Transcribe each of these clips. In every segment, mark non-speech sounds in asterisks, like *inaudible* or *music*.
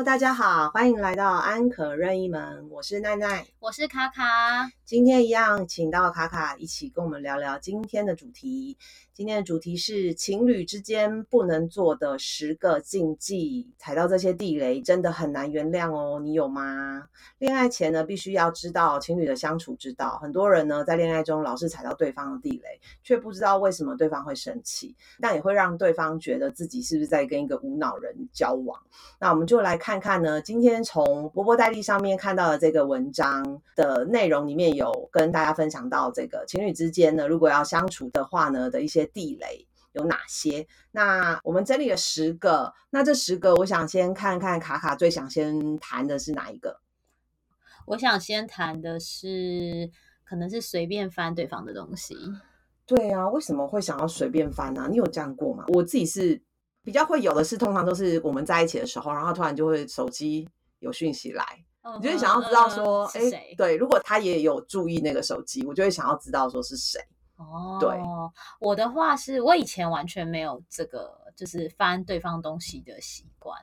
Hello，大家好，欢迎来到安可任意门，我是奈奈，我是卡卡。今天一样，请到卡卡一起跟我们聊聊今天的主题。今天的主题是情侣之间不能做的十个禁忌，踩到这些地雷真的很难原谅哦。你有吗？恋爱前呢，必须要知道情侣的相处之道。很多人呢，在恋爱中老是踩到对方的地雷，却不知道为什么对方会生气，但也会让对方觉得自己是不是在跟一个无脑人交往。那我们就来看看呢，今天从波波代理上面看到的这个文章的内容里面有跟大家分享到，这个情侣之间呢，如果要相处的话呢的一些。地雷有哪些？那我们整理了十个。那这十个，我想先看看卡卡最想先谈的是哪一个？我想先谈的是，可能是随便翻对方的东西。对啊，为什么会想要随便翻呢？你有这样过吗？我自己是比较会有的，是通常都是我们在一起的时候，然后突然就会手机有讯息来，你就会想要知道说，哎，对，如果他也有注意那个手机，我就会想要知道说是谁。哦，对，我的话是我以前完全没有这个，就是翻对方东西的习惯。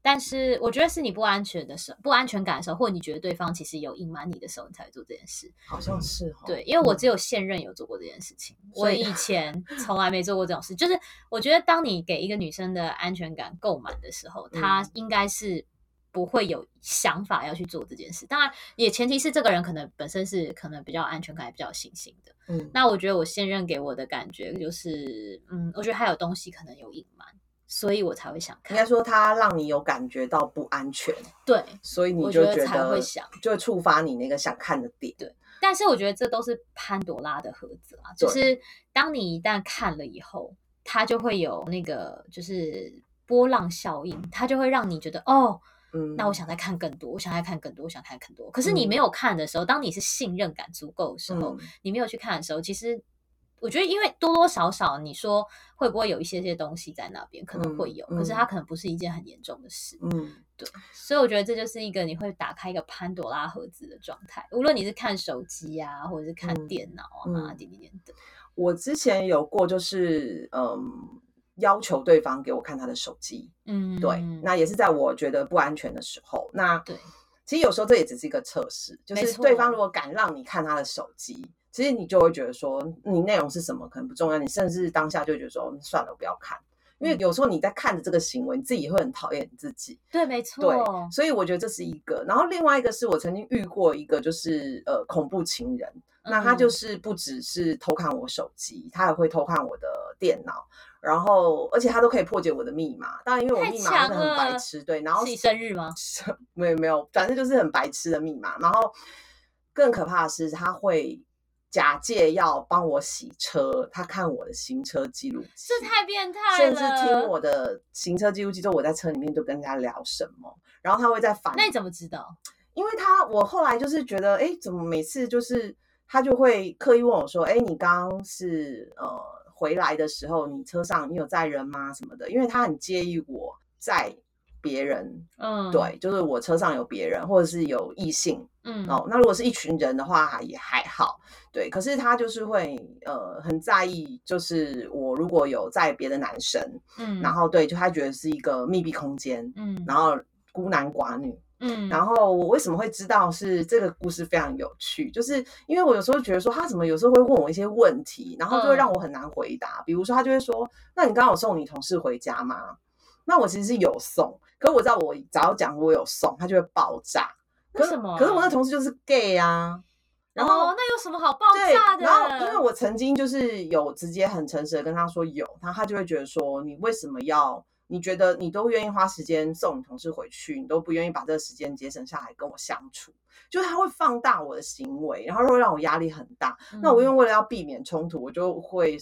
但是我觉得是你不安全的时候，不安全感的时候，或者你觉得对方其实有隐瞒你的时候，你才会做这件事。好像是对，因为我只有现任有做过这件事情，我以前从来没做过这种事。就是我觉得，当你给一个女生的安全感够满的时候，*laughs* 她应该是。不会有想法要去做这件事，当然也前提是这个人可能本身是可能比较安全感、比较有信心的。嗯，那我觉得我现任给我的感觉就是，嗯，我觉得他有东西可能有隐瞒，所以我才会想看。应该说他让你有感觉到不安全，对，所以你就觉得才会想，就会触发你那个想看的点。对，但是我觉得这都是潘多拉的盒子啊，就是当你一旦看了以后，它就会有那个就是波浪效应，它就会让你觉得哦。嗯，那我想再看更多，我想再看更多，我想看更多。可是你没有看的时候，当你是信任感足够的时候，你没有去看的时候，其实我觉得，因为多多少少，你说会不会有一些些东西在那边，可能会有，可是它可能不是一件很严重的事。嗯，对。所以我觉得这就是一个你会打开一个潘多拉盒子的状态。无论你是看手机啊，或者是看电脑啊，点点点的。我之前有过，就是嗯。要求对方给我看他的手机，嗯，对，那也是在我觉得不安全的时候。那对，其实有时候这也只是一个测试，就是对方如果敢让你看他的手机，其实你就会觉得说，你内容是什么可能不重要，你甚至当下就觉得说，算了，我不要看。因为有时候你在看着这个行为，你自己会很讨厌你自己。对，没错。对，所以我觉得这是一个。然后另外一个是我曾经遇过一个，就是呃恐怖情人。那他就是不只是偷看我手机，他也会偷看我的电脑。然后而且他都可以破解我的密码。当然，因为我密码真的很白痴。对，然后是生日吗？没有没有，反正就是很白痴的密码。然后更可怕的是，他会。假借要帮我洗车，他看我的行车记录器，这太变态了。甚至听我的行车记录器，就我在车里面都跟人家聊什么，然后他会在反。那你怎么知道？因为他我后来就是觉得，哎，怎么每次就是他就会刻意问我说，哎，你刚刚是呃回来的时候，你车上你有载人吗？什么的？因为他很介意我载别人，嗯，对，就是我车上有别人或者是有异性。嗯哦，那如果是一群人的话也还好，对。可是他就是会呃很在意，就是我如果有载别的男生，嗯，然后对，就他觉得是一个密闭空间，嗯，然后孤男寡女，嗯，然后我为什么会知道是这个故事非常有趣，就是因为我有时候觉得说他怎么有时候会问我一些问题，然后就会让我很难回答。比如说他就会说，那你刚刚有送你同事回家吗？那我其实是有送，可是我知道我只要讲我有送，他就会爆炸。为什么？可是我那同事就是 gay 啊，然后那有什么好爆炸的？然后因为我曾经就是有直接很诚实的跟他说有，然后他就会觉得说你为什么要？你觉得你都愿意花时间送你同事回去，你都不愿意把这个时间节省下来跟我相处，就是他会放大我的行为，然后会让我压力很大。那我因为为了要避免冲突，我就会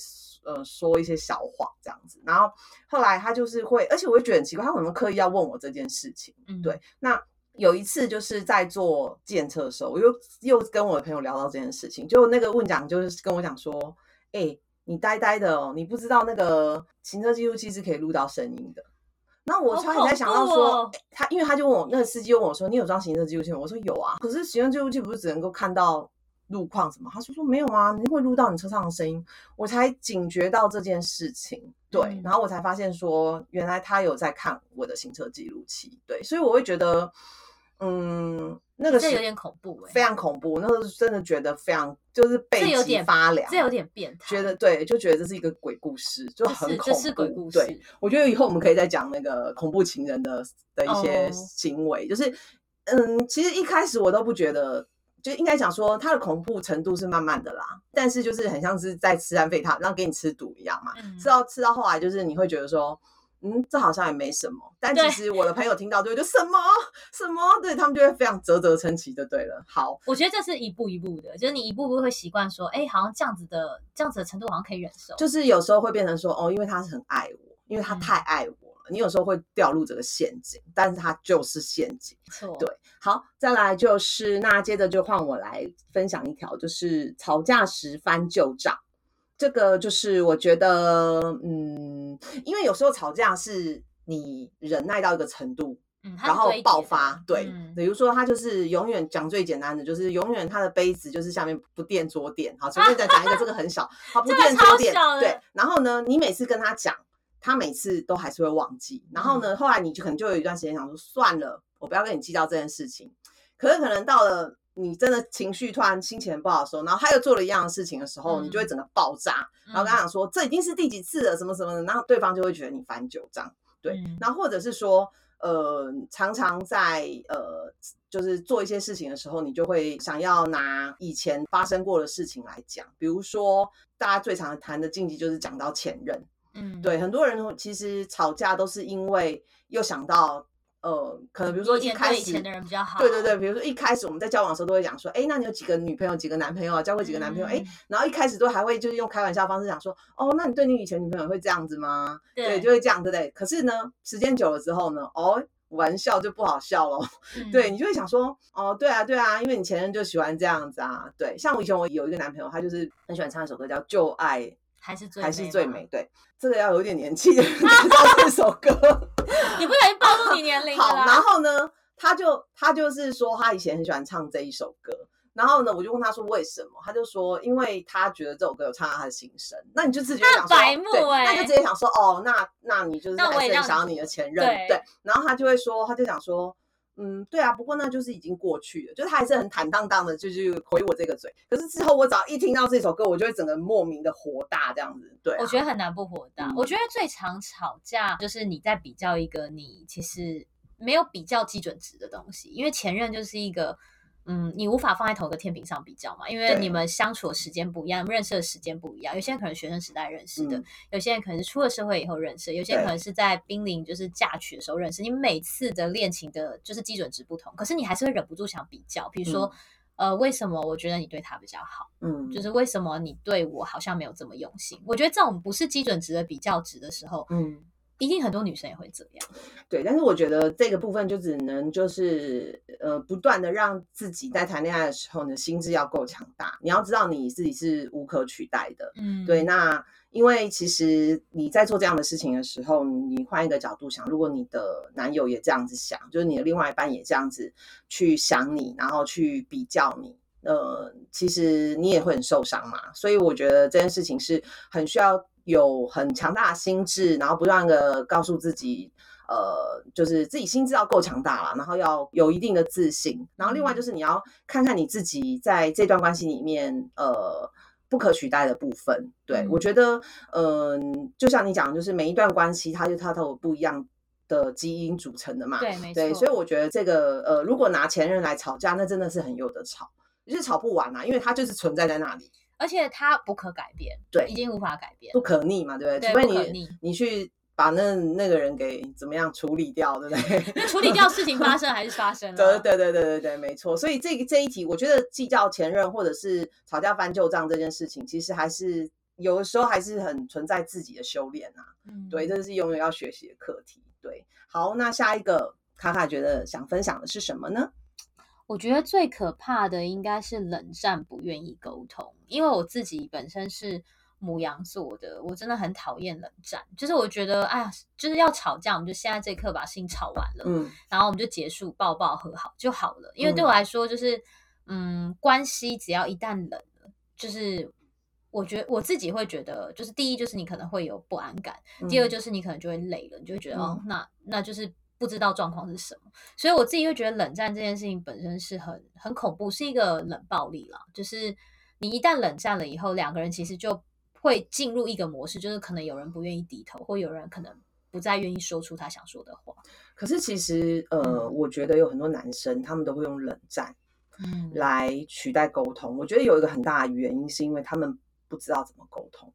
呃说一些小谎这样子。然后后来他就是会，而且我会觉得很奇怪，他为什么刻意要问我这件事情？嗯，对，那。有一次就是在做检测的时候，我又又跟我的朋友聊到这件事情，就那个问讲就是跟我讲说，哎，你呆呆的哦，你不知道那个行车记录器是可以录到声音的。那我突然在想到说，他因为他就问我那个司机问我说，你有装行车记录器吗？我说有啊，可是行车记录器不是只能够看到路况什么？他说说没有啊，你会录到你车上的声音，我才警觉到这件事情。对，然后我才发现说，原来他有在看我的行车记录器。对，所以我会觉得，嗯，那个这有点恐怖哎，非常恐怖。那个真的觉得非常就是背脊发凉，这有点变态。觉得对，就觉得这是一个鬼故事，就很恐怖。鬼故事。对，我觉得以后我们可以再讲那个恐怖情人的的一些行为，就是。嗯，其实一开始我都不觉得，就应该讲说它的恐怖程度是慢慢的啦，但是就是很像是在吃安非他，然后给你吃毒一样嘛，吃到吃到后来就是你会觉得说，嗯，这好像也没什么，但其实我的朋友听到就会就什么什么，对他们就会非常啧啧称奇，就对了。好，我觉得这是一步一步的，就是你一步步会习惯说，哎，好像这样子的这样子的程度好像可以忍受，就是有时候会变成说，哦，因为他是很爱我，因为他太爱我。你有时候会掉入这个陷阱，但是它就是陷阱。错，对。好，再来就是那接着就换我来分享一条，就是吵架时翻旧账。这个就是我觉得，嗯，因为有时候吵架是你忍耐到一个程度，嗯，然后爆发。对，比如说他就是永远讲最简单的，就是永远他的杯子就是下面不垫桌垫。好，随便再讲一个，这个很小，好，*laughs* 不垫桌垫。对，然后呢，你每次跟他讲。他每次都还是会忘记，然后呢，后来你就可能就有一段时间想说，算了，我不要跟你计较这件事情。可是可能到了你真的情绪突然心情很不好的时候，然后他又做了一样的事情的时候，你就会整个爆炸，然后跟他讲说，这已经是第几次了，什么什么的，然后对方就会觉得你翻旧账，对，然后或者是说，呃，常常在呃，就是做一些事情的时候，你就会想要拿以前发生过的事情来讲，比如说大家最常谈的禁忌就是讲到前任。嗯，对，很多人其实吵架都是因为又想到，呃，可能比如说一开始以前的人比较好，对对对，比如说一开始我们在交往的时候都会讲说，哎，那你有几个女朋友、几个男朋友啊？交过几个男朋友？哎，然后一开始都还会就是用开玩笑方式讲说，哦，那你对你以前女朋友会这样子吗？对，就会这样，对不对？可是呢，时间久了之后呢，哦，玩笑就不好笑了，对你就会想说，哦，对啊，对啊，因为你前任就喜欢这样子啊，对，像我以前我有一个男朋友，他就是很喜欢唱一首歌叫《旧爱》。还是最还是最美，对，这个要有点年纪的人知道这首歌。*laughs* 你不小心暴露你年龄好，然后呢，他就他就是说他以前很喜欢唱这一首歌，然后呢，我就问他说为什么，他就说因为他觉得这首歌有唱到他的心声。那你就直接想说，对，那就直接想说，哦，那那你就是还是想要你的前任，对。然后他就会说，他就想说。嗯，对啊，不过那就是已经过去了，就是他还是很坦荡荡的，就是回我这个嘴。可是之后我只要一听到这首歌，我就会整个莫名的火大这样子。对，我觉得很难不火大。我觉得最常吵架就是你在比较一个你其实没有比较基准值的东西，因为前任就是一个。嗯，你无法放在同一个天平上比较嘛，因为你们相处的时间不一样，认识的时间不一样。有些人可能学生时代认识的，有些人可能是出了社会以后认识，有些人可能是在濒临就是嫁娶的时候认识。你每次的恋情的就是基准值不同，可是你还是会忍不住想比较。比如说，呃，为什么我觉得你对他比较好？嗯，就是为什么你对我好像没有这么用心？我觉得这种不是基准值的比较值的时候，嗯。一定很多女生也会这样，对。但是我觉得这个部分就只能就是呃，不断的让自己在谈恋爱的时候呢，心智要够强大。你要知道你自己是无可取代的，嗯，对。那因为其实你在做这样的事情的时候，你换一个角度想，如果你的男友也这样子想，就是你的另外一半也这样子去想你，然后去比较你，呃，其实你也会很受伤嘛。所以我觉得这件事情是很需要。有很强大的心智，然后不断的告诉自己，呃，就是自己心智要够强大了，然后要有一定的自信。然后另外就是你要看看你自己在这段关系里面，呃，不可取代的部分。对我觉得，嗯，就像你讲，就是每一段关系，它就它都有不一样的基因组成的嘛。对，没错。所以我觉得这个，呃，如果拿前任来吵架，那真的是很有的吵，就是吵不完啊，因为它就是存在在那里。而且它不可改变，对，已经无法改变，不可逆嘛，对不对？除非你你去把那那个人给怎么样处理掉，对不对？那处理掉事情发生 *laughs* 还是发生了？对对对对对对，没错。所以这这一题，我觉得计较前任或者是吵架翻旧账这件事情，其实还是有的时候还是很存在自己的修炼啊。嗯，对，这是永远要学习的课题。对，好，那下一个卡卡觉得想分享的是什么呢？我觉得最可怕的应该是冷战，不愿意沟通。因为我自己本身是母羊座的，我真的很讨厌冷战。就是我觉得，哎呀，就是要吵架，我们就现在这一刻把事情吵完了，嗯，然后我们就结束，抱抱和好就好了。因为对我来说，就是嗯，关系只要一旦冷了，就是我觉得我自己会觉得，就是第一就是你可能会有不安感，第二就是你可能就会累了，你就会觉得哦，那那就是不知道状况是什么。所以我自己会觉得冷战这件事情本身是很很恐怖，是一个冷暴力啦。就是你一旦冷战了以后，两个人其实就会进入一个模式，就是可能有人不愿意低头，或有人可能不再愿意说出他想说的话。可是其实呃，我觉得有很多男生他们都会用冷战。嗯，来取代沟通，我觉得有一个很大的原因，是因为他们不知道怎么沟通。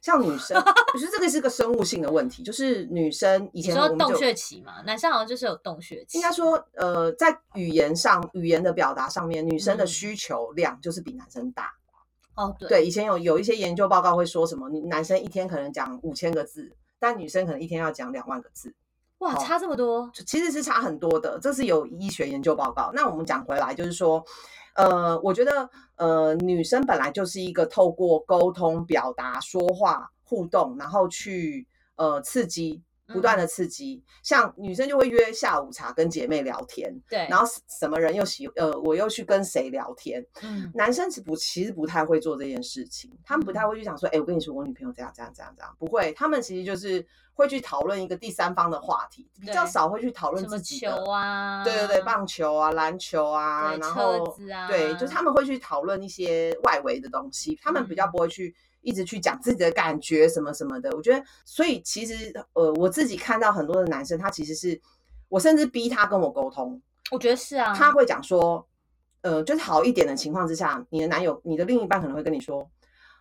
像女生，我觉得这个是个生物性的问题，就是女生以前说洞穴期嘛，男生好像就是有洞穴期。应该说，呃，在语言上，语言的表达上面，女生的需求量就是比男生大。哦，对，对，以前有有一些研究报告会说什么，男生一天可能讲五千个字，但女生可能一天要讲两万个字。哇，差这么多，其实是差很多的。这是有医学研究报告。那我们讲回来，就是说，呃，我觉得，呃，女生本来就是一个透过沟通、表达、说话、互动，然后去呃刺激。不断的刺激，像女生就会约下午茶跟姐妹聊天，对，然后什么人又喜呃，我又去跟谁聊天，嗯，男生是不其实不太会做这件事情，他们不太会去想说，哎，我跟你说我女朋友这样这样这样这样，不会，他们其实就是会去讨论一个第三方的话题，比较少会去讨论自己的，球啊，对对对，棒球啊，篮球啊，然后对，就是他们会去讨论一些外围的东西，他们比较不会去。一直去讲自己的感觉什么什么的，我觉得，所以其实呃，我自己看到很多的男生，他其实是我甚至逼他跟我沟通，我觉得是啊，他会讲说，呃，就是好一点的情况之下，你的男友、你的另一半可能会跟你说，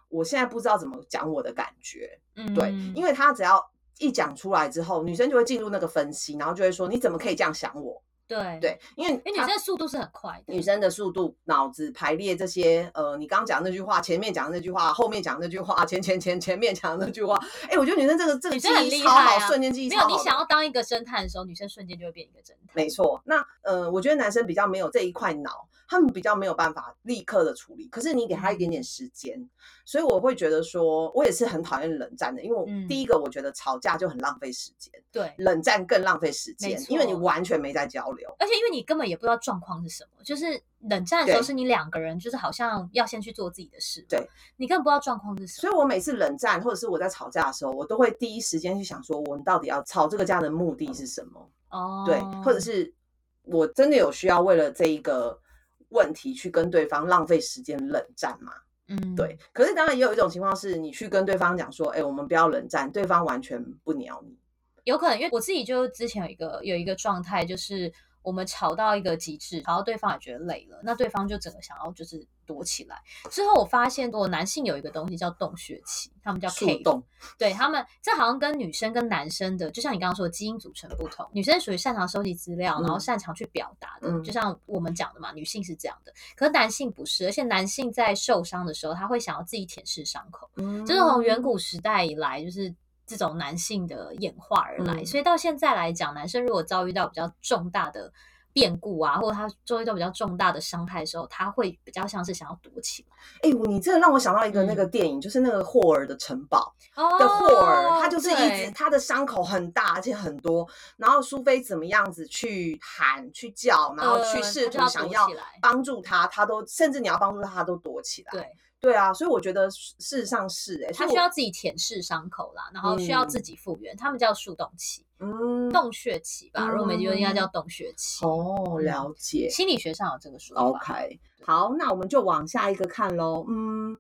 我现在不知道怎么讲我的感觉，嗯，对，因为他只要一讲出来之后，女生就会进入那个分析，然后就会说，你怎么可以这样想我？对对，因为因为女生的速度是很快的，女生的速度、脑子排列这些，呃，你刚刚讲那句话，前面讲那句话，后面讲那句话，前前前前面讲那句话，哎，我觉得女生这个这个记忆超好，瞬间记忆没有。你想要当一个侦探的时候，女生瞬间就会变一个侦探。没错，那呃，我觉得男生比较没有这一块脑。他们比较没有办法立刻的处理，可是你给他一点点时间，所以我会觉得说，我也是很讨厌冷战的，因为我第一个我觉得吵架就很浪费时间，对，冷战更浪费时间，因为你完全没在交流，而且因为你根本也不知道状况是什么，就是冷战的时候是你两个人，就是好像要先去做自己的事，对，你根本不知道状况是什么，所以我每次冷战或者是我在吵架的时候，我都会第一时间去想说，我们到底要吵这个架的目的是什么？哦，对，或者是我真的有需要为了这一个。问题去跟对方浪费时间冷战吗？嗯，对。可是当然也有一种情况是，你去跟对方讲说，哎，我们不要冷战，对方完全不鸟你。有可能，因为我自己就之前有一个有一个状态，就是。我们吵到一个极致，然后对方也觉得累了，那对方就整个想要就是躲起来。之后我发现，我男性有一个东西叫洞穴期，他们叫 K 洞，对他们这好像跟女生跟男生的，就像你刚刚说的基因组成不同。女生属于擅长收集资料，然后擅长去表达的，就像我们讲的嘛，女性是这样的。可是男性不是，而且男性在受伤的时候，他会想要自己舔舐伤口。嗯，就是从远古时代以来，就是这种男性的演化而来。所以到现在来讲，男生如果遭遇到比较重大的变故啊，或者他遭遇到比较重大的伤害的时候，他会比较像是想要躲起来。哎，你这让我想到一个那个电影，就是那个霍尔的城堡的霍尔，他就是一直他的伤口很大，而且很多。然后苏菲怎么样子去喊、去叫，然后去试图想要帮助他，他都甚至你要帮助他，他都躲起来。对。对啊，所以我觉得事实上是哎，他需要自己舔舐伤口啦，然后需要自己复原，他们叫树洞期，嗯，洞穴期吧，如果没记错应该叫洞穴期。哦，了解，心理学上有这个说法。OK，好，那我们就往下一个看喽。嗯，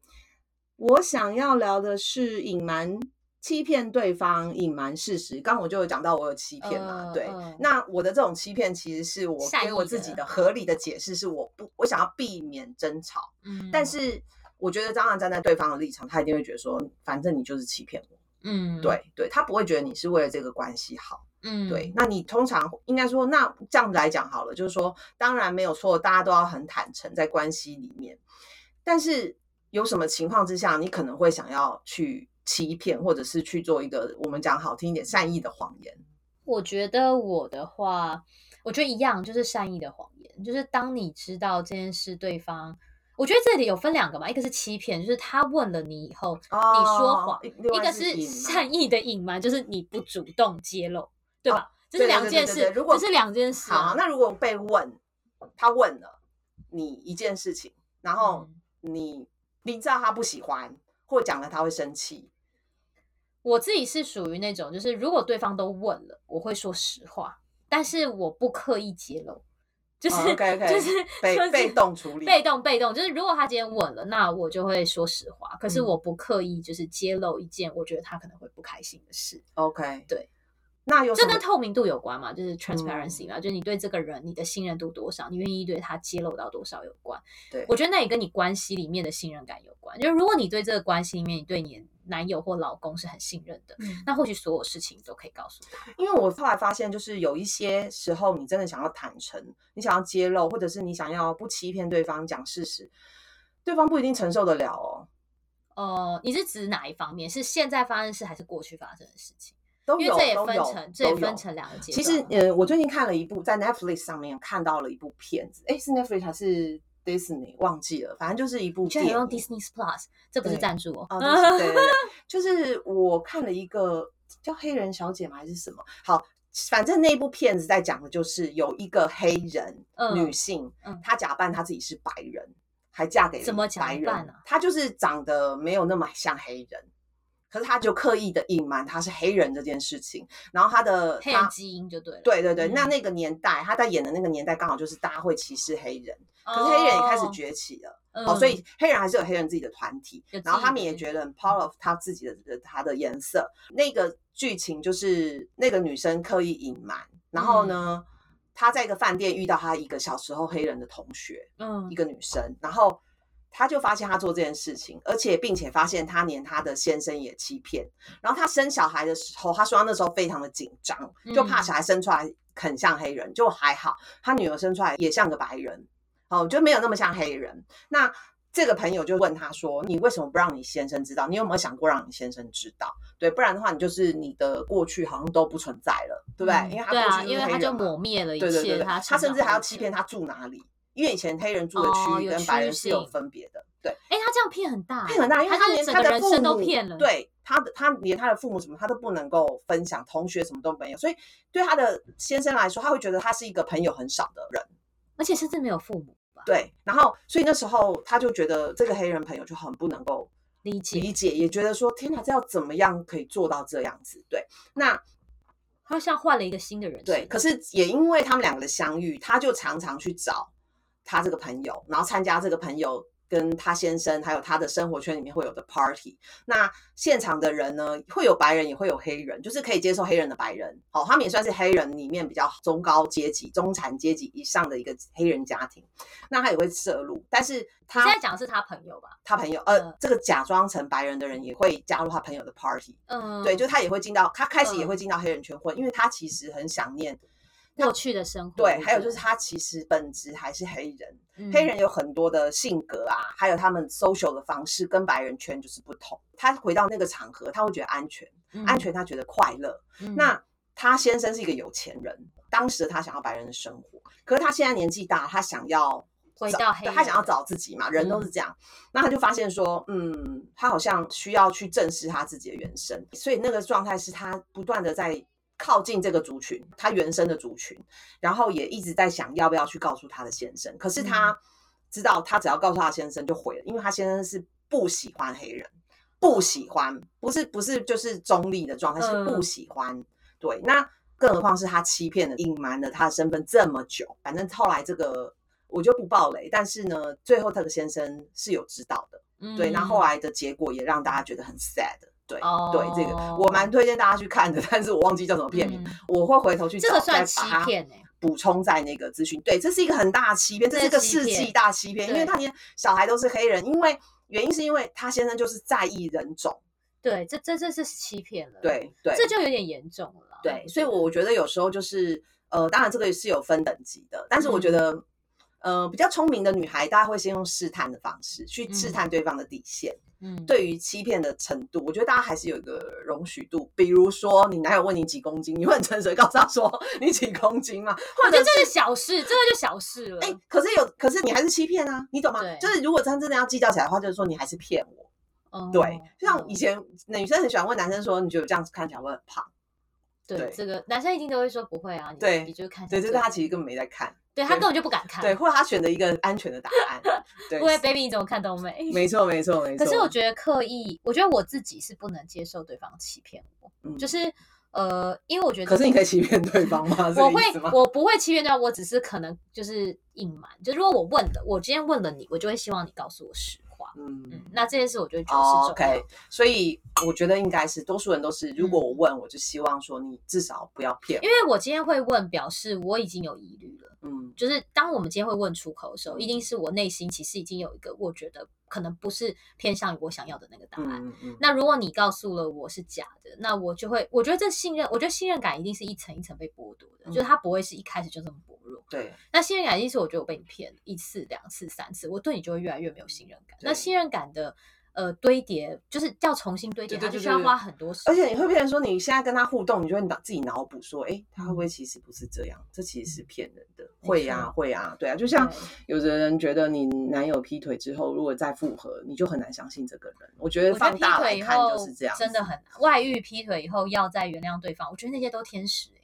我想要聊的是隐瞒、欺骗对方、隐瞒事实。刚我就有讲到我有欺骗嘛，对，那我的这种欺骗其实是我给我自己的合理的解释，是我不我想要避免争吵，嗯，但是。我觉得当然站在对方的立场，他一定会觉得说，反正你就是欺骗我，嗯，对对，他不会觉得你是为了这个关系好，嗯，对。那你通常应该说，那这样子来讲好了，就是说，当然没有错，大家都要很坦诚在关系里面，但是有什么情况之下，你可能会想要去欺骗，或者是去做一个我们讲好听一点善意的谎言。我觉得我的话，我觉得一样，就是善意的谎言，就是当你知道这件事对方。我觉得这里有分两个嘛，一个是欺骗，就是他问了你以后，你说谎；一个是善意的隐瞒，就是你不主动揭露，对吧？这是两件事，这是两件事。好，那如果被问，他问了，你一件事情，然后你你知道他不喜欢，或讲了他会生气。我自己是属于那种，就是如果对方都问了，我会说实话，但是我不刻意揭露，就是 *laughs* 就是被被动处理，被动被动。就是如果他今天问了，那我就会说实话，可是我不刻意就是揭露一件我觉得他可能会不开心的事。OK，对。那有这跟透明度有关嘛？就是 transparency 嘛，就是你对这个人你的信任度多少，你愿意对他揭露到多少有关。对，我觉得那也跟你关系里面的信任感有关。就是如果你对这个关系里面，你对你男友或老公是很信任的，那或许所有事情都可以告诉他。因为我后来发现，就是有一些时候，你真的想要坦诚，你想要揭露，或者是你想要不欺骗对方讲事实，对方不一定承受得了哦。呃，你是指哪一方面？是现在发生的事，还是过去发生的事情？都有，这也分成，这也分成两个阶段。其实，呃，我最近看了一部，在 Netflix 上面看到了一部片子，哎，是 Netflix 还是 Disney？忘记了，反正就是一部。现在用 Disney Plus，这不是赞助哦。*laughs* 对对对，就是我看了一个叫黑人小姐吗？还是什么？好，反正那部片子在讲的就是有一个黑人女性，她假扮她自己是白人，还嫁给怎么白人？她就是长得没有那么像黑人。可是他就刻意的隐瞒他是黑人这件事情，然后他的黑人基因就对了。对对对，那那个年代他在演的那个年代刚好就是大家会歧视黑人，可是黑人也开始崛起了，哦，所以黑人还是有黑人自己的团体，然后他们也觉得 part of 他自己的他的颜色。那个剧情就是那个女生刻意隐瞒，然后呢，她在一个饭店遇到她一个小时候黑人的同学，嗯，一个女生，然后。他就发现他做这件事情，而且并且发现他连他的先生也欺骗。然后他生小孩的时候，他说他那时候非常的紧张，就怕小孩生出来很像黑人，就还好，他女儿生出来也像个白人，哦，就没有那么像黑人。那这个朋友就问他说：“你为什么不让你先生知道？你有没有想过让你先生知道？对，不然的话，你就是你的过去好像都不存在了，对不对？因为他过去因为他就抹灭了一切，他他甚至还要欺骗他住哪里。”因为以前黑人住的区域跟白人是有分别的，对。哎，他这样骗很大，骗很大，因为他连他的父母都，骗了，对他的他连他的父母什么他都不能够分享，同学什么都没有，所以对他的先生来说，他会觉得他是一个朋友很少的人，而且甚至没有父母。对，然后所以那时候他就觉得这个黑人朋友就很不能够理解，理解也觉得说天哪，这要怎么样可以做到这样子？对，那他像换了一个新的人，对，可是也因为他们两个的相遇，他就常常去找。他这个朋友，然后参加这个朋友跟他先生，还有他的生活圈里面会有的 party。那现场的人呢，会有白人，也会有黑人，就是可以接受黑人的白人。好，他们也算是黑人里面比较中高阶级、中产阶级以上的一个黑人家庭。那他也会摄入，但是他现在讲的是他朋友吧？他朋友，呃，这个假装成白人的人也会加入他朋友的 party。嗯，对，就他也会进到，他开始也会进到黑人圈混，因为他其实很想念。过去的生活对，还有就是他其实本质还是黑人，黑人有很多的性格啊，还有他们 social 的方式跟白人圈就是不同。他回到那个场合，他会觉得安全，安全他觉得快乐。那他先生是一个有钱人，当时他想要白人的生活，可是他现在年纪大，他想要回到黑，他想要找自己嘛，人都是这样。那他就发现说，嗯，他好像需要去正视他自己的原生，所以那个状态是他不断的在。靠近这个族群，他原生的族群，然后也一直在想要不要去告诉他的先生。可是他知道，他只要告诉他先生就毁了，因为他先生是不喜欢黑人，不喜欢，不是不是就是中立的状态，是不喜欢。对，那更何况是他欺骗了、隐瞒了他的身份这么久。反正后来这个我就不爆雷，但是呢，最后他的先生是有知道的。对，那后来的结果也让大家觉得很 sad。对对，这个我蛮推荐大家去看的，但是我忘记叫什么片名，我会回头去找再把它补充在那个资讯。对，这是一个很大的欺骗，这是一个世纪大欺骗，因为他连小孩都是黑人，因为原因是因为他先生就是在意人种。对，这这这是欺骗了。对对，这就有点严重了。对，所以我觉得有时候就是呃，当然这个也是有分等级的，但是我觉得呃，比较聪明的女孩，大家会先用试探的方式去试探对方的底线。嗯，对于欺骗的程度，我觉得大家还是有一个容许度。比如说，你男友问你几公斤，你会很诚实告诉他说你几公斤吗？或者这是小事，这个就小事了。哎，可是有，可是你还是欺骗啊，你懂吗？就是如果真真的要计较起来的话，就是说你还是骗我。对，就像以前女生很喜欢问男生说，你觉得这样子看起来会很胖？对对这个男生一定都会说不会啊，你对你就看对，就是他其实根本没在看，对对他根本就不敢看，对，或者他选择一个安全的答案，对不，*laughs* 会 baby 你怎么看都没。没错没错没错。可是我觉得刻意，我觉得我自己是不能接受对方欺骗我，嗯就是呃，因为我觉得，可是你可以欺骗对方吗？*laughs* 我会我不会欺骗对方，我只是可能就是隐瞒。就如果我问了，我今天问了你，我就会希望你告诉我实话。嗯嗯，那这件事我就觉得哦是重要。，OK，所以我觉得应该是多数人都是，如果我问，我就希望说你至少不要骗。因为我今天会问，表示我已经有疑虑了。嗯就是当我们今天会问出口的时候，一定是我内心其实已经有一个我觉得可能不是偏向于我想要的那个答案。嗯嗯，那如果你告诉了我是假的，那我就会，我觉得这信任，我觉得信任感一定是一层一层被剥夺的，嗯就是它不会是一开始就这么。对，那信任感意思我觉得我被你骗了一次、两次、三次，我对你就会越来越没有信任感。那信任感的呃堆叠，就是要重新堆叠，它就需要花很多时间。而且你会变成说，你现在跟他互动，你就会脑自己脑补说，哎，他会不会其实不是这样？这其实是骗人的。会呀、错会呀、对啊，就像有的人觉得你男友劈腿之后，如果再复合，你就很难相信这个人。我觉得放大来看就是这样，真的很难。外遇劈腿以后要再原谅对方，我觉得那些都天使、欸、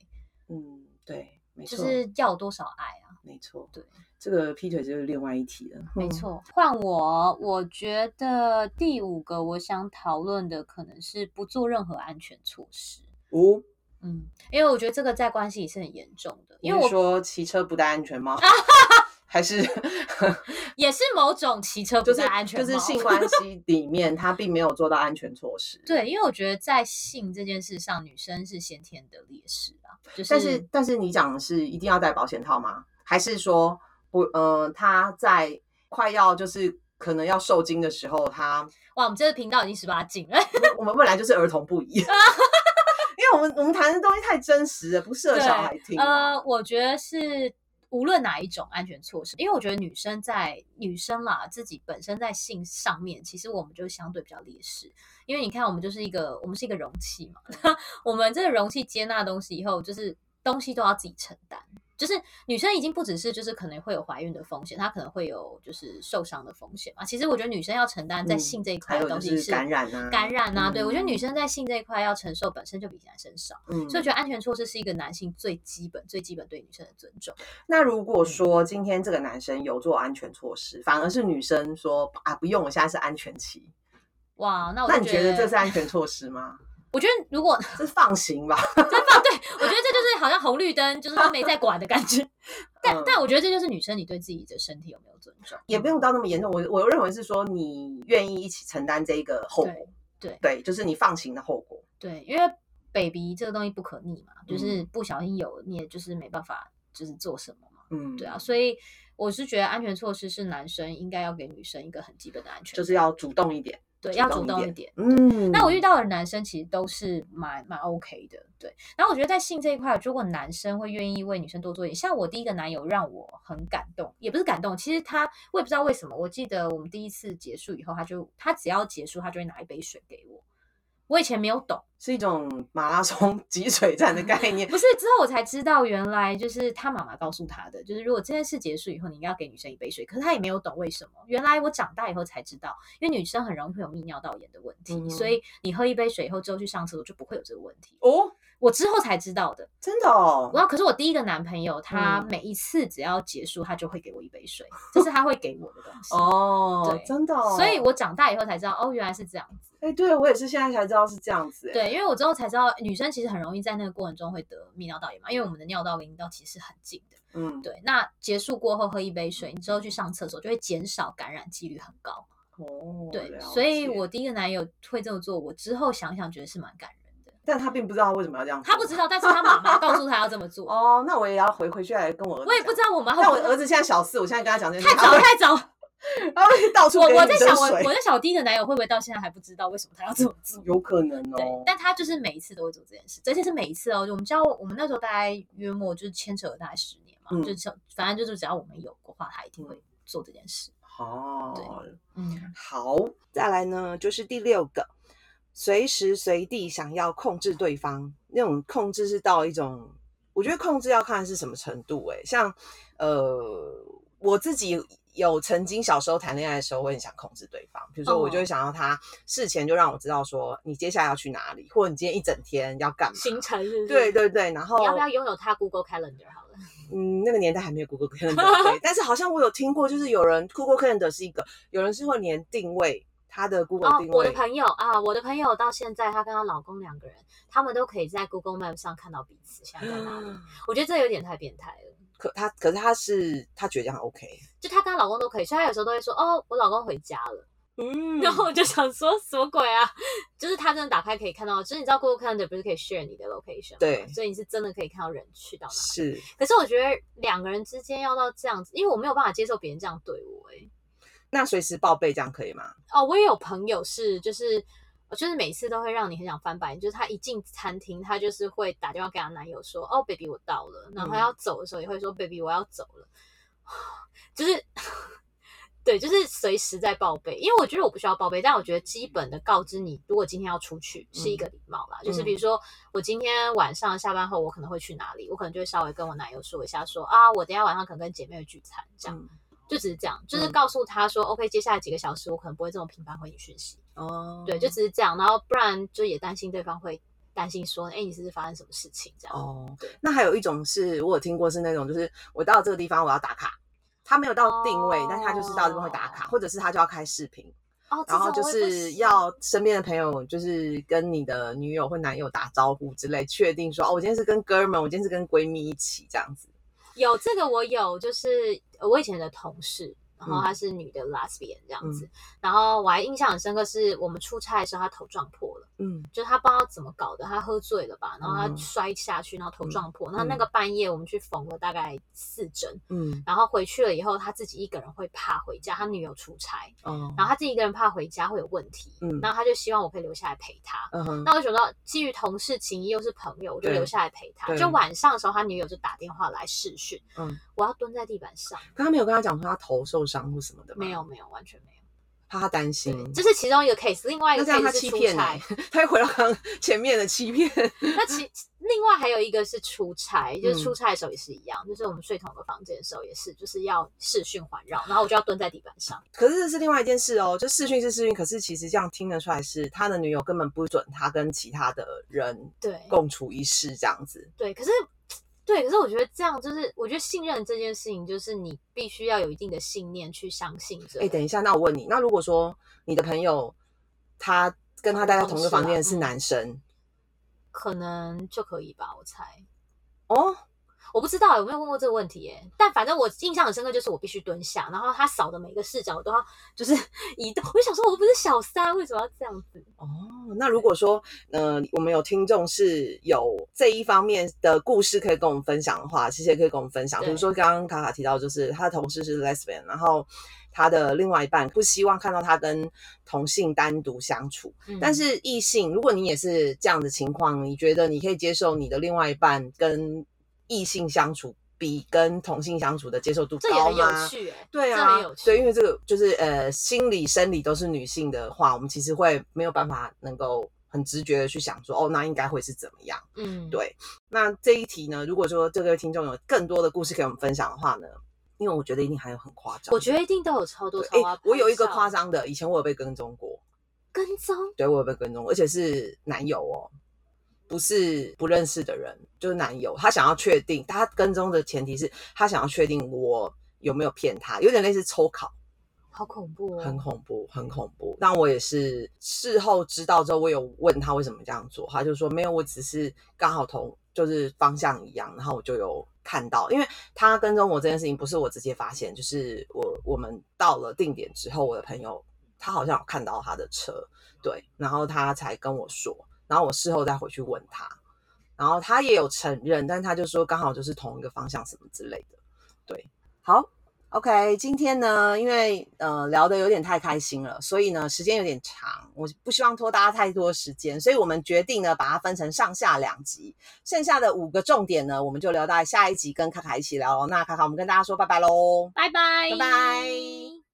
嗯，对，没就，是要有多少爱啊？没错，对，这个劈腿就是另外一题了。嗯，没错，换我，我觉得第五个我想讨论的可能是不做任何安全措施。五，嗯，因为我觉得这个在关系里是很严重的，因为我你说骑车不戴安全帽，*laughs* 还是也是某种骑车 *laughs* 不就是戴安全帽，就是性 *laughs* 关系里面他并没有做到安全措施？对，因为我觉得在性这件事上，女生是先天的劣势啊，就是但是但是你讲的是一定要戴保险套吗？还是说不？呃，他在快要就是可能要受精的时候，他哇，我们这个频道已经十八禁了，*laughs* 我们本来就是儿童不宜，因为我们我们谈的东西太真实了，不适合小孩听啊。呃，我觉得是无论哪一种安全措施，因为我觉得女生在女生啦自己本身在性上面，其实我们就相对比较劣势，因为你看我们就是一个我们是一个容器嘛，*laughs* 我们这个容器接纳东西以后，就是东西都要自己承担。就是女生已经不只是就是可能会有怀孕的风险，她可能会有就是受伤的风险嘛。其实我觉得女生要承担在嗯性这一块的东西是感染啊，感染啊，对我觉得女嗯生在性这一块要承受本身就比男生少。嗯，所以我觉得安全措施是一个男性最基本、最基本对女生的尊重。那如嗯果说今天这个男生有做安全措施，反而是女生说啊不用，我现在是安全期，哇，那我就那你觉得这是安全措施吗？我觉得如果这 *laughs* 是放行吧？*laughs* 真放对，我觉得这就是好像红绿灯，就是他没在管的感觉。*laughs* 但、嗯但我觉得这就是女生你对自己的身体有没有尊重，也不用到那么严重。我我认为是说你愿意一起承担这个后果，对对，就是你放行的后果。对，因为 baby 这个东西不可逆嘛，嗯就是不小心有，你也就是没办法，就是做什么嘛。嗯，对啊，，所以我是觉得安全措施是男生应该要给女生一个很基本的安全，就是要主动一点。对要主动一点。嗯，那我遇到的男生其实都是蛮蛮 OK 的，对。然后我觉得在性这一块，如果男生会愿意为女生多做一点，像我第一个男友让我很感动，也不是感动，其实他我也不知道为什么，我记得我们第一次结束以后，他就他只要结束，他就会拿一杯水给我。我以前没有懂，是一种马拉松 *laughs* 集水站的概 *laughs* 念。不是之后我才知道，原来就是他妈妈告诉他的，就是如果这件事结束以后，你应该要给女生一杯水。可是他也没有懂为什么。原来我长大以后才知道，因为女生很容易会有泌尿道炎的问题，嗯所以你喝一杯水以后之后去上厕所就不会有这个问题。哦，我之后才知道的。真的哦，然后，可是我第一个男朋友，他嗯每一次只要结束，他就会给我一杯水，这是他会给我的东西。哦对，真的哦。所以我长大以后才知道，哦，原来是这样子。哎，对我也是现在才知道是这样子。哎，对，因为我之后才知道，女生其实很容易在那个过程中会得泌尿道炎嘛，因为我们的尿道跟阴道其实是很近的。嗯，对，那结束过后喝一杯水，你之后去上厕所就会减少感染几率很高。哦，对，所以我第一个男友会这么做，我之后想想觉得是蛮感人的。但他并不知道为什么要这样做。他不知道，但是他妈妈告诉他要这么做。哦，那我也要回回去来跟我儿子我也不知道。道我们但我儿子现在小四，我现在跟他讲这件事，太早太早。*laughs* 他会到处我我在想，我我在想，我第一个男友会不会到现在还不知道为什么他要这么做？有可能对哦，。但他就是每一次都会做这件事，而且是每一次哦。我们知道，我们那时候大概约莫就是牵扯了大概十年嘛，嗯就是反正就是只要我们有的话，他一定会做这件事。哦，嗯，好，再来呢，就是第六个，随时随地想要控制对方，那种控制是到一种，我觉得控制要看是什么程度、欸。像呃，我自己有曾经小时候谈恋爱的时候，我很想控制对方。比如说，我就会想要他事前就让我知道说，你接下来要去哪里，或者你今天一整天要干嘛，行程是。对对对，然后你要不要拥有他 Google Calendar 好了？*laughs* 嗯，那个年代还没有 Google Calendar，对。*laughs* 但是好像我有听过，就是有人 Google Calendar 是一个，有人是会连定位他的 Google 定位。我的朋友啊，我的朋友到现在，她跟她老公两个人，他们都可以在 Google Map 上看到彼此现在在哪里。我觉得这有点太变态了。可她，可是她是她觉得这样 OK，就她跟她老公都可以，所以她有时候都会说：“哦，我老公回家了。”嗯，然后我就想说什么鬼啊？就是他真的打开可以看到，就是你知道 Google Calendar 不是可以 share 你的 location 对，所以你是真的可以看到人去到哪。是，可是我觉得两个人之间要到这样子，因为我没有办法接受别人这样对我。哎，那随时报备这样可以吗？哦，我也有朋友是，就是就是每次都会让你很想翻白眼，就是她一进餐厅，她就是会打电话给她男友说：“哦，baby，我到了。”然后她要走的时候也会说：“baby，我要走了。”就是。*laughs* 对，就是随时在报备，因为我觉得我不需要报备，但我觉得基本的告知你，如果今天要出去是一个礼貌啦。就是比如说，我今天晚上下班后我可能会去哪里，我可能就会稍微跟我男友说一下，说啊，我等下晚上可能跟姐妹聚餐，这样就只是这样，就是告诉他说，OK，接下来几个小时我可能不会这么频繁回你讯息。哦，对，就只是这样，然后不然就也担心对方会担心说，哎，你是不是发生什么事情这样？哦，那还有一种是我有听过是那种，就是我到这个地方我要打卡。他没有到定位，但他就是到这边会打卡，或者是他就要开视频，哦然后就是要身边的朋友，就是跟你的女友或男友打招呼之类，确定说哦，我今天是跟哥们，我今天是跟闺蜜一起这样子。有这个我有，就是我以前的同事。然后她是女的 lesbian 这样子，然后我还印象很深刻，是我们出差的时候，她头撞破了，嗯，就她不知道怎么搞的，她喝醉了吧，然后她摔下去，然后头撞破，那那个半夜我们去缝了大概四针，嗯，然后回去了以后，他自己一个人会怕回家，他女友出差，哦，然后他自己一个人怕回家会有问题，嗯，然后他就希望我可以留下来陪他，嗯那我想到基于同事情谊又是朋友，我就留下来陪他，就晚上的时候，他女友就打电话来视讯，嗯，我要蹲在地板上，可他没有跟他讲说他头受。伤或什么的没有没有完全没有，怕他担心，这是其中一个 case，另外一个他欺骗他，他又回到刚前面的欺骗。*laughs* 那其另外还有一个是出差，就是出差的时候也是一样，就是我们睡同一个房间的时候也是，就是要视讯环绕，然后我就要蹲在地板上。可是这是另外一件事哦，就视讯是视讯，可是其实这样听得出来是他的女友根本不准他跟其他的人对共处一室这样子。对，可是。对，可是我觉得这样就是，我觉得信任这件事情，就是你必须要有一定的信念去相信着。哎，等一下，那我问你，那如果说你的朋友他跟他待在同一个房间是男生，可能就可以吧？我猜。哦。我不知道有没有问过这个问题耶，但反正我印象很深刻，就是我必须蹲下，然后他扫的每个视角我都要就是 *laughs* 移动。我就想说，我不是小三，为什么要这样子？哦，那如果说呃，我们有听众是有这一方面的故事可以跟我们分享的话，其实也可以跟我们分享。比如说刚刚卡卡提到，就是他的同事是 lesbian，然后他的另外一半不希望看到他跟同性单独相处，但是异性，如果你也是这样的情况，你觉得你可以接受你的另外一半跟异性相处比跟同性相处的接受度高吗？这有趣、欸对啊，对，因为这个就是呃，心理生理都是女性的话，我们其实会没有办法能够很直觉的去想说，哦，那应该会是怎么样？嗯，对。那这一题呢，如果说这个听众有更多的故事给我们分享的话呢，因为我觉得一定还有很夸张，我觉得一定都有超多超夸我有一个夸张的，以前我有被跟踪过，跟踪？对，我有被跟踪，而且是男友哦。不是不认识的人，就是男友。他想要确定，他跟踪的前提是他想要确定我有没有骗他，有点类似抽考，好恐怖哦，很恐怖，很恐怖。但我也是事后知道之后，我有问他为什么这样做，他就说没有，我只是刚好同就是方向一样，然后我就有看到，因为他跟踪我这件事情不是我直接发现，就是我我们到了定点之后，我的朋友他好像有看到他的车，对，然后他才跟我说。然后我事后再回去问他，然后他也有承认，但他就说刚好就是同一个方向什么之类的。对，好，OK，今天呢，因为呃聊的有点太开心了，所以呢时间有点长，我不希望拖大家太多时间，所以我们决定呢把它分成上下两集，剩下的五个重点呢，我们就留到下一集跟卡卡一起聊。那卡卡，我们跟大家说拜拜喽，拜拜，拜拜。